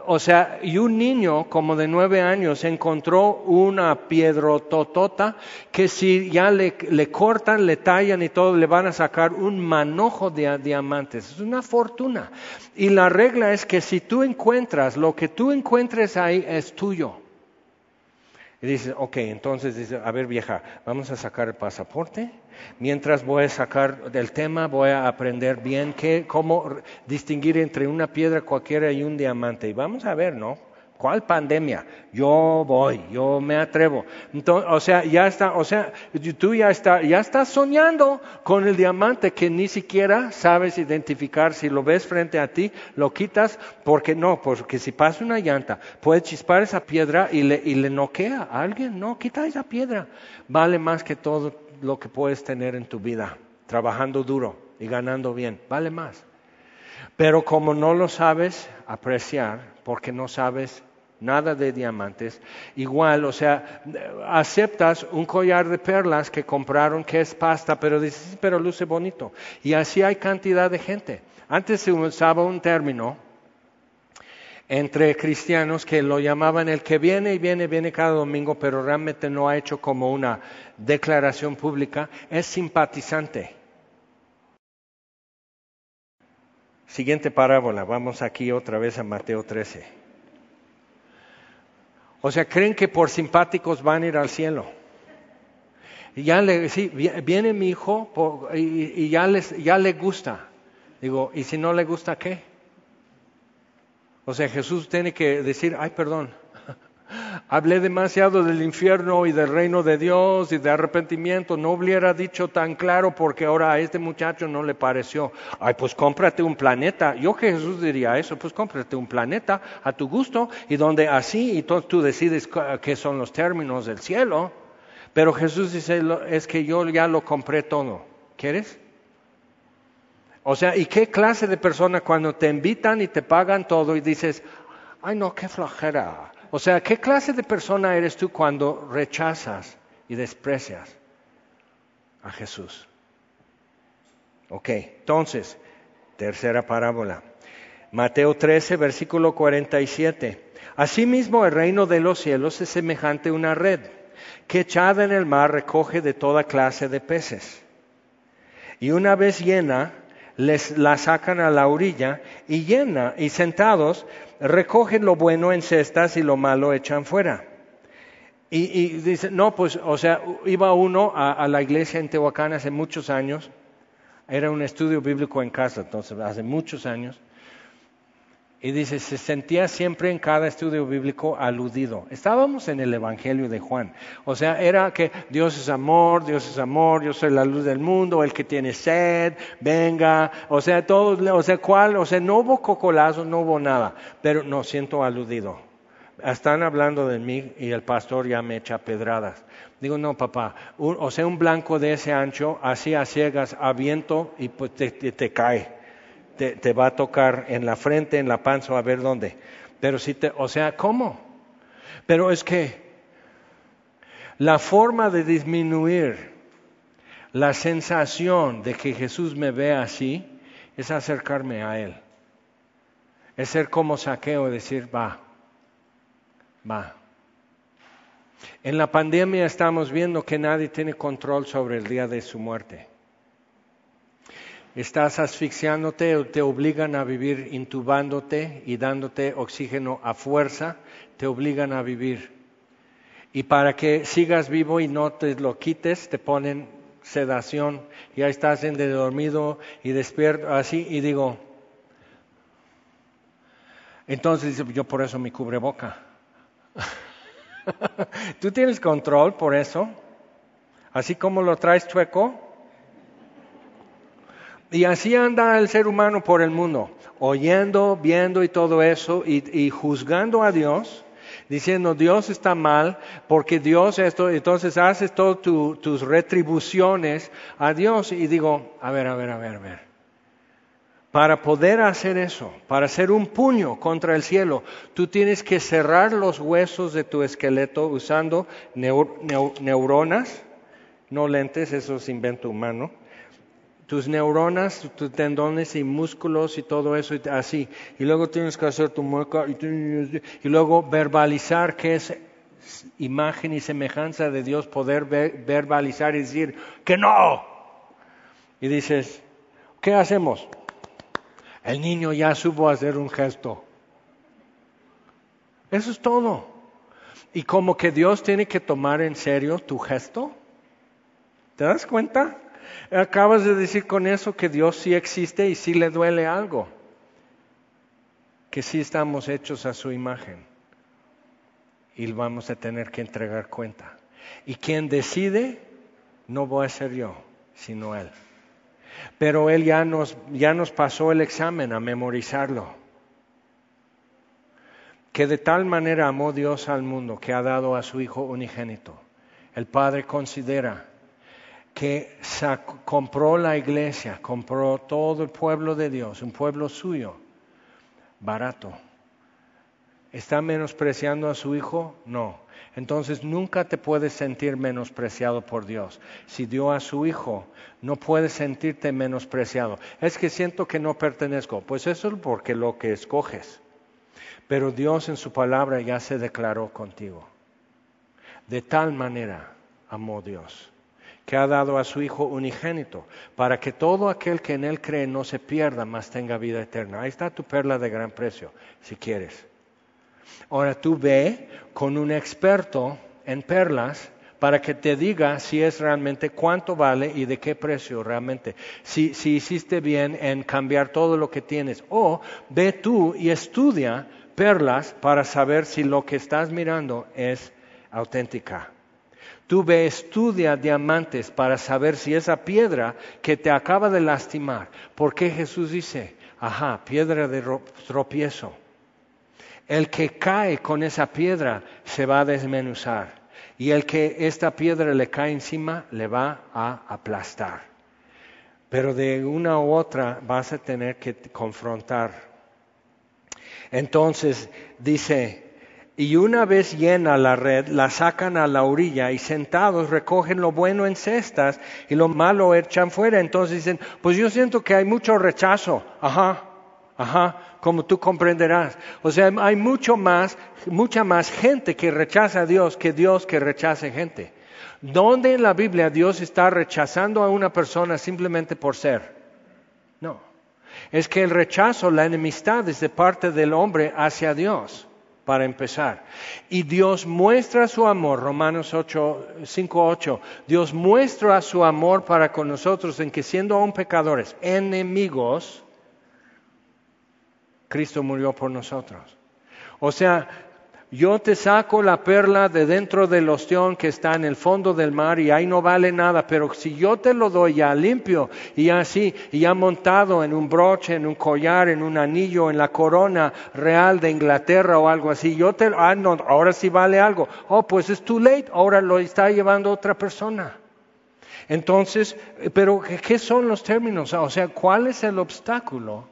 o sea, y un niño como de nueve años encontró una piedrototota que si ya le, le, cortan, le tallan y todo, le van a sacar un manojo de diamantes. Es una fortuna. Y la regla es que si tú encuentras, lo que tú encuentres ahí es tuyo. Y dices, ok, entonces dice, a ver vieja, vamos a sacar el pasaporte. Mientras voy a sacar del tema, voy a aprender bien qué, cómo distinguir entre una piedra cualquiera y un diamante. Y vamos a ver, ¿no? ¿Cuál pandemia? Yo voy, yo me atrevo. Entonces, o sea, ya está, o sea, tú ya está, ya estás soñando con el diamante que ni siquiera sabes identificar. Si lo ves frente a ti, lo quitas, porque no, porque si pasa una llanta, puede chispar esa piedra y le, y le noquea a alguien. No, quita esa piedra. Vale más que todo lo que puedes tener en tu vida. trabajando duro y ganando bien, vale más. Pero como no lo sabes apreciar, porque no sabes nada de diamantes, igual, o sea, aceptas un collar de perlas que compraron que es pasta, pero dices, pero luce bonito. Y así hay cantidad de gente. Antes se usaba un término entre cristianos que lo llamaban el que viene y viene, viene cada domingo, pero realmente no ha hecho como una declaración pública, es simpatizante. Siguiente parábola, vamos aquí otra vez a Mateo 13. O sea, creen que por simpáticos van a ir al cielo. Y ya le, sí, viene mi hijo y, ya, les, ya le gusta. Digo, ¿y si no le gusta qué? O sea, Jesús tiene que decir, ay, perdón, hablé demasiado del infierno y del reino de Dios y de arrepentimiento, no hubiera dicho tan claro porque ahora a este muchacho no le pareció, ay, pues cómprate un planeta. Yo que Jesús diría eso, pues cómprate un planeta a tu gusto y donde así y tú decides qué son los términos del cielo. Pero Jesús dice, es que yo ya lo compré todo. ¿Quieres? O sea, ¿y qué clase de persona cuando te invitan y te pagan todo y dices, ay no, qué flojera? O sea, ¿qué clase de persona eres tú cuando rechazas y desprecias a Jesús? Ok, entonces, tercera parábola. Mateo 13, versículo 47. Asimismo, el reino de los cielos es semejante a una red que echada en el mar recoge de toda clase de peces. Y una vez llena, les la sacan a la orilla y llena y sentados recogen lo bueno en cestas y lo malo echan fuera. Y, dice, no, pues, o sea, iba uno a, a, la iglesia en Tehuacán hace muchos años, era un estudio bíblico en casa, entonces hace muchos años, y dice, se sentía siempre en cada estudio bíblico aludido. Estábamos en el Evangelio de Juan. O sea, era que Dios es amor, Dios es amor, yo soy la luz del mundo, el que tiene sed, venga. O sea, todo, o sea, ¿cuál? O sea, no hubo cocolazo, no hubo nada. Pero no siento aludido. Están hablando de mí y el pastor ya me echa pedradas. Digo, no, papá, o sea, un blanco de ese ancho, así a ciegas, a viento y pues te, te cae te, va a tocar en la frente, en la panza, a ver dónde. Pero si te, o sea, ¿cómo? Pero es que la forma de disminuir la sensación de que Jesús me ve así es acercarme a Él. Es ser como saqueo decir, va, va. En la pandemia estamos viendo que nadie tiene control sobre el día de su muerte estás asfixiándote, te obligan a vivir intubándote y dándote oxígeno a fuerza, te obligan a vivir. Y para que sigas vivo y no te lo quites, te ponen sedación, ya estás en de dormido y despierto así y digo, entonces yo por eso me cubre boca. ¿Tú tienes control por eso? Así como lo traes chueco, y así anda el ser humano por el mundo, oyendo, viendo y todo eso, y, juzgando a Dios, diciendo Dios está mal, porque Dios esto, entonces haces todas tus retribuciones a Dios. Y digo, a ver, a ver, a ver, a ver. Para poder hacer eso, para hacer un puño contra el cielo, tú tienes que cerrar los huesos de tu esqueleto usando neuronas, no lentes, eso es invento humano tus neuronas, tus tendones y músculos y todo eso y así. Y luego tienes que hacer tu mueca y, luego verbalizar que es imagen y semejanza de Dios, poder verbalizar y decir que no. Y dices, ¿qué hacemos? El niño ya supo hacer un gesto. Eso es todo. Y como que Dios tiene que tomar en serio tu gesto. ¿Te das cuenta? Acabas de decir con eso que Dios sí existe y sí le duele algo, que sí estamos hechos a su imagen y vamos a tener que entregar cuenta. Y quien decide no voy a ser yo, sino Él. Pero Él ya nos, ya nos pasó el examen a memorizarlo. Que de tal manera amó Dios al mundo que ha dado a su Hijo unigénito. El Padre considera que compró la iglesia, compró todo el pueblo de Dios, un pueblo suyo, barato. ¿Está menospreciando a su hijo? No. Entonces nunca te puedes sentir menospreciado por Dios. Si dio a su hijo, no puedes sentirte menospreciado. Es que siento que no pertenezco. Pues eso es porque lo que escoges. Pero Dios en su palabra ya se declaró contigo. De tal manera amó Dios que ha dado a su Hijo unigénito, para que todo aquel que en Él cree no se pierda, mas tenga vida eterna. Ahí está tu perla de gran precio, si quieres. Ahora tú ve con un experto en perlas para que te diga si es realmente cuánto vale y de qué precio realmente. Si, si hiciste bien en cambiar todo lo que tienes. O ve tú y estudia perlas para saber si lo que estás mirando es auténtica. Tú ve, estudia diamantes para saber si esa piedra que te acaba de lastimar, porque Jesús dice, ajá, piedra de tropiezo. El que cae con esa piedra se va a desmenuzar y el que esta piedra le cae encima le va a aplastar. Pero de una u otra vas a tener que confrontar. Entonces dice, y una vez llena la red, la sacan a la orilla y sentados recogen lo bueno en cestas y lo malo echan fuera. Entonces dicen, pues yo siento que hay mucho rechazo. Ajá, ajá, como tú comprenderás. O sea, hay mucho más, mucha más gente que rechaza a Dios que Dios que rechaza gente. ¿Dónde en la Biblia Dios está rechazando a una persona simplemente por ser? No. Es que el rechazo, la enemistad es de parte del hombre hacia Dios para empezar. Y Dios muestra su amor, Romanos 8, 5, 8, Dios muestra su amor para con nosotros en que siendo aún pecadores, enemigos, Cristo murió por nosotros. O sea, yo te saco la perla de dentro del ostión que está en el fondo del mar y ahí no vale nada, pero si yo te lo doy ya limpio y así, y ya montado en un broche, en un collar, en un anillo, en la corona real de Inglaterra o algo así, yo te, ah, no, ahora sí vale algo. Oh, pues es too late, ahora lo está llevando otra persona. Entonces, pero ¿qué son los términos? O sea, ¿cuál es el obstáculo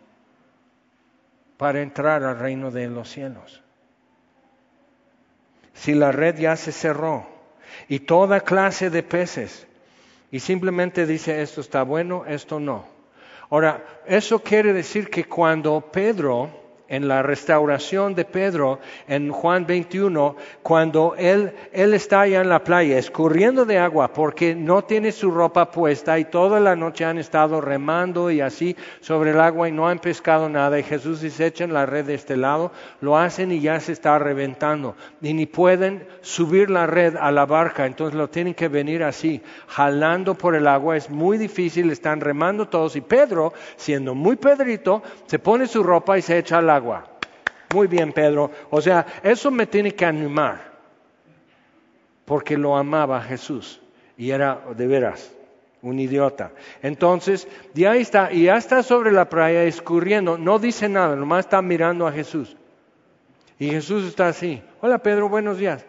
para entrar al reino de los cielos? Si la red ya se cerró y toda clase de peces y simplemente dice esto está bueno, esto no. Ahora, eso quiere decir que cuando Pedro en la restauración de Pedro en Juan 21, cuando él, él está allá en la playa escurriendo de agua porque no tiene su ropa puesta y toda la noche han estado remando y así sobre el agua y no han pescado nada. Y Jesús dice echen la red de este lado, lo hacen y ya se está reventando. Y ni pueden subir la red a la barca, entonces lo tienen que venir así, jalando por el agua, es muy difícil, están remando todos. Y Pedro, siendo muy Pedrito, se pone su ropa y se echa la agua. Muy bien, Pedro. O sea, eso me tiene que animar, porque lo amaba Jesús y era de veras un idiota. Entonces, ya está, y ya está sobre la playa escurriendo, no dice nada, nomás está mirando a Jesús. Y Jesús está así. Hola Pedro, buenos días.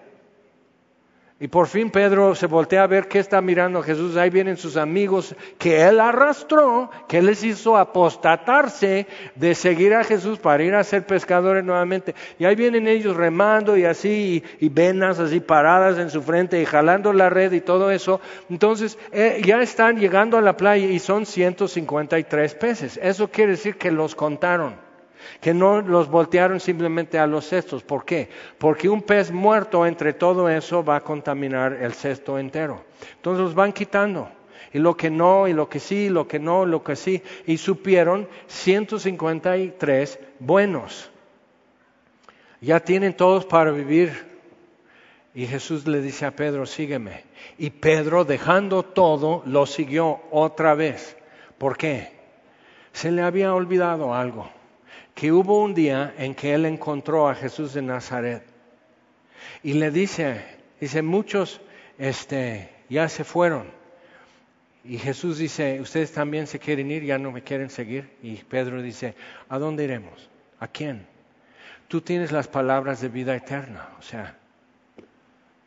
Y por fin Pedro se voltea a ver qué está mirando Jesús. Ahí vienen sus amigos que él arrastró, que les hizo apostatarse de seguir a Jesús para ir a ser pescadores nuevamente. Y ahí vienen ellos remando y así, y, venas así paradas en su frente y jalando la red y todo eso. Entonces eh, ya están llegando a la playa y son 153 peces. Eso quiere decir que los contaron que no los voltearon simplemente a los cestos. ¿Por qué? Porque un pez muerto entre todo eso va a contaminar el cesto entero. Entonces los van quitando. Y lo que no, y lo que sí, lo que no, lo que sí. Y supieron 153 buenos. Ya tienen todos para vivir. Y Jesús le dice a Pedro, sígueme. Y Pedro, dejando todo, lo siguió otra vez. ¿Por qué? Se le había olvidado algo que hubo un día en que él encontró a Jesús de Nazaret y le dice, dice, muchos este, ya se fueron. Y Jesús dice, ustedes también se quieren ir, ya no me quieren seguir. Y Pedro dice, ¿a dónde iremos? ¿A quién? Tú tienes las palabras de vida eterna. O sea,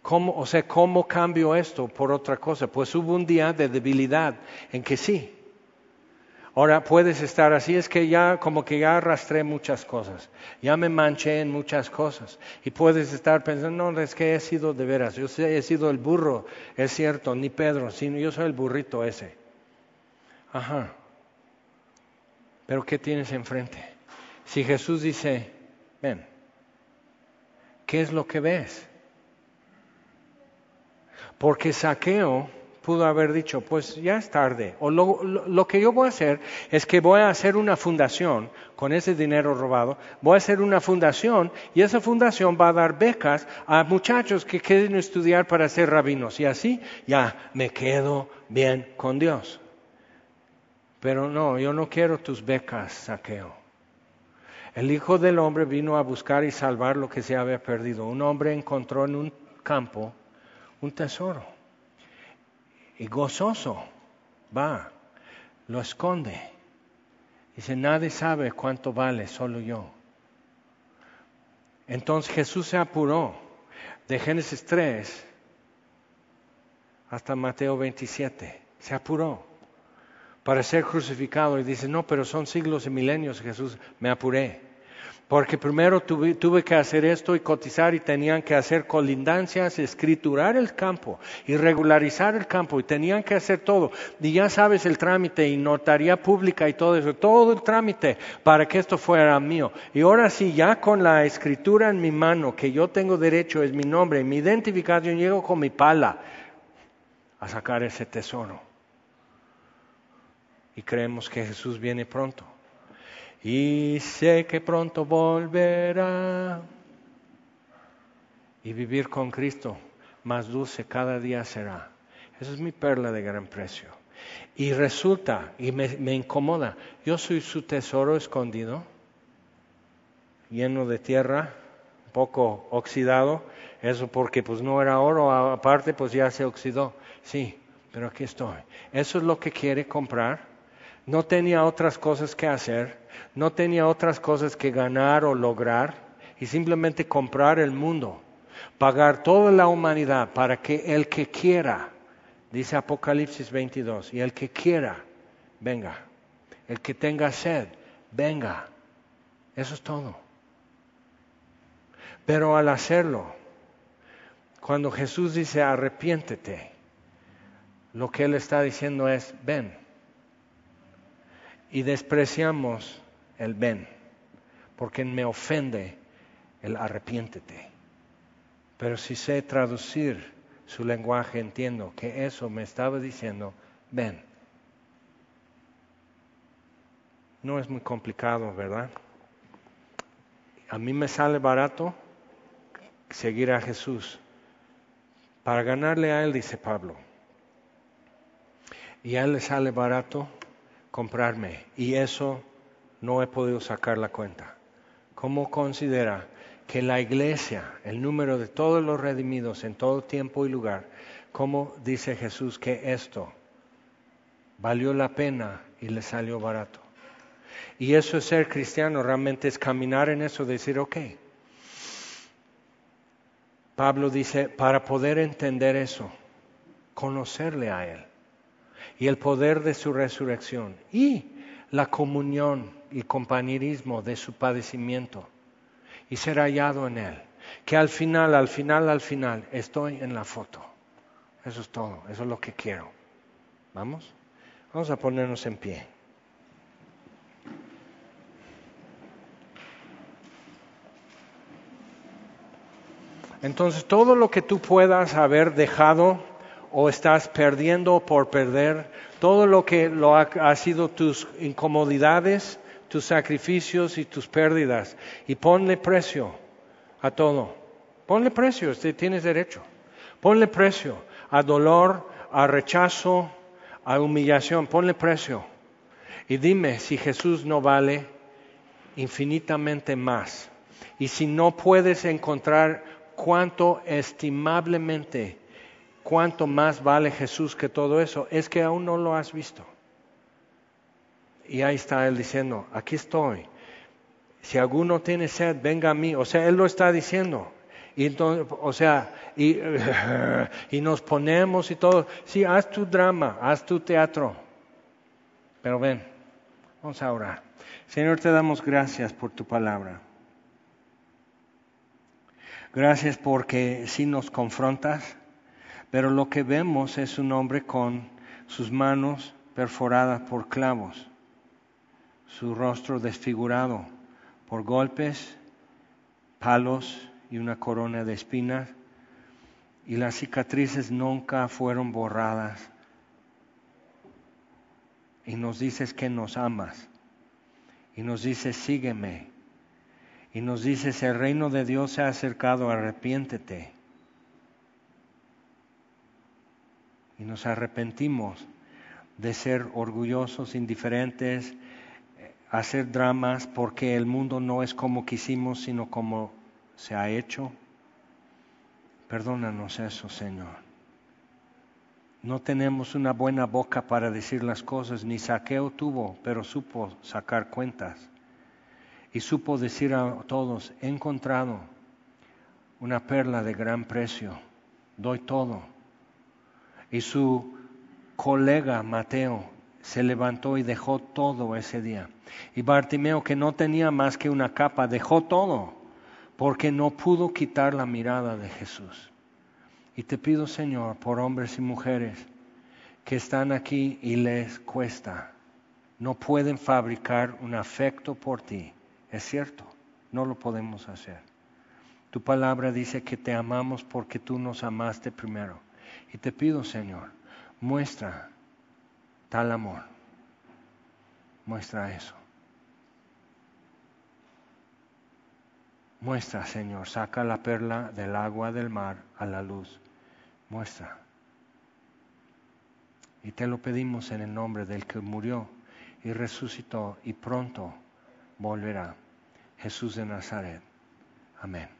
¿Cómo, o sea, ¿cómo cambio esto por otra cosa? Pues hubo un día de debilidad en que sí. Ahora puedes estar así, es que ya como que ya arrastré muchas cosas, ya me manché en muchas cosas. Y puedes estar pensando, no, es que he sido de veras, yo he sido el burro, es cierto, ni Pedro, sino yo soy el burrito ese. Ajá. Pero ¿qué tienes enfrente? Si Jesús dice, ven, ¿qué es lo que ves? Porque saqueo pudo haber dicho, pues ya es tarde. O lo, que yo voy a hacer es que voy a hacer una fundación con ese dinero robado, voy a hacer una fundación y esa fundación va a dar becas a muchachos que quieren estudiar para ser rabinos. Y así ya me quedo bien con Dios. Pero no, yo no quiero tus becas, saqueo. El Hijo del Hombre vino a buscar y salvar lo que se había perdido. Un hombre encontró en un campo un tesoro y gozoso va, lo esconde. Dice, nadie sabe cuánto vale, solo yo. Entonces Jesús se apuró de Génesis 3 hasta Mateo 27. Se apuró para ser crucificado y dice, no, pero son siglos y milenios, Jesús, me apuré. Porque primero tuve, que hacer esto y cotizar y tenían que hacer colindancias, escriturar el campo y regularizar el campo y tenían que hacer todo. Y ya sabes el trámite y notaría pública y todo eso, todo el trámite para que esto fuera mío. Y ahora sí, ya con la escritura en mi mano, que yo tengo derecho, es mi nombre, mi identificación, llego con mi pala a sacar ese tesoro. Y creemos que Jesús viene pronto y sé que pronto volverá. Y vivir con Cristo más dulce cada día será. Esa es mi perla de gran precio. Y resulta, y me, incomoda, yo soy su tesoro escondido, lleno de tierra, un poco oxidado, eso porque pues no era oro, aparte pues ya se oxidó. Sí, pero aquí estoy. Eso es lo que quiere comprar no tenía otras cosas que hacer, no tenía otras cosas que ganar o lograr y simplemente comprar el mundo, pagar toda la humanidad para que el que quiera, dice Apocalipsis 22, y el que quiera, venga, el que tenga sed, venga. Eso es todo. Pero al hacerlo, cuando Jesús dice arrepiéntete, lo que Él está diciendo es, ven, y despreciamos el ven, porque me ofende el arrepiéntete. Pero si sé traducir su lenguaje, entiendo que eso me estaba diciendo, ven. No es muy complicado, ¿verdad? A mí me sale barato seguir a Jesús. Para ganarle a Él, dice Pablo. Y a Él le sale barato comprarme y eso no he podido sacar la cuenta. ¿Cómo considera que la iglesia, el número de todos los redimidos en todo tiempo y lugar, cómo dice Jesús que esto valió la pena y le salió barato? Y eso es ser cristiano, realmente es caminar en eso, decir, ok. Pablo dice, para poder entender eso, conocerle a Él y el poder de su resurrección y la comunión y compañerismo de su padecimiento y ser hallado en él. Que al final, al final, al final estoy en la foto. Eso es todo, eso es lo que quiero. ¿Vamos? Vamos a ponernos en pie. Entonces, todo lo que tú puedas haber dejado o estás perdiendo por perder todo lo que ha, sido tus incomodidades, tus sacrificios y tus pérdidas. Y ponle precio a todo. Ponle precio, este, tienes derecho. Ponle precio a dolor, a rechazo, a humillación. Ponle precio. Y dime si Jesús no vale infinitamente más. Y si no puedes encontrar cuánto estimablemente cuánto más vale Jesús que todo eso, es que aún no lo has visto. Y ahí está Él diciendo, aquí estoy. Si alguno tiene sed, venga a mí. O sea, Él lo está diciendo. Y entonces, o sea, y, y nos ponemos y todo. Sí, haz tu drama, haz tu teatro. Pero ven, vamos a orar. Señor, te damos gracias por tu palabra. Gracias porque sí nos confrontas, pero lo que vemos es un hombre con sus manos perforadas por clavos, su rostro desfigurado por golpes, palos y una corona de espinas, y las cicatrices nunca fueron borradas. Y nos dices que nos amas, y nos dices sígueme y nos dices, el reino de Dios se ha acercado, arrepiéntete. Y nos arrepentimos de ser orgullosos, indiferentes, hacer dramas porque el mundo no es como quisimos, sino como se ha hecho. Perdónanos eso, Señor. No tenemos una buena boca para decir las cosas, ni saqueo tuvo, pero supo sacar cuentas y supo decir a todos, he encontrado una perla de gran precio, doy todo. Y su colega Mateo se levantó y dejó todo ese día. Y Bartimeo, que no tenía más que una capa, dejó todo, porque no pudo quitar la mirada de Jesús. Y te pido, Señor, por hombres y mujeres que están aquí y les cuesta, no pueden fabricar un afecto por ti es cierto, no lo podemos hacer. Tu palabra dice que te amamos porque tú nos amaste primero. Y te pido, Señor, muestra tal amor. Muestra eso. Muestra, Señor, saca la perla del agua del mar a la luz. Muestra. Y te lo pedimos en el nombre del que murió y resucitó y pronto volverá. Jesús de Nazaret. Amén.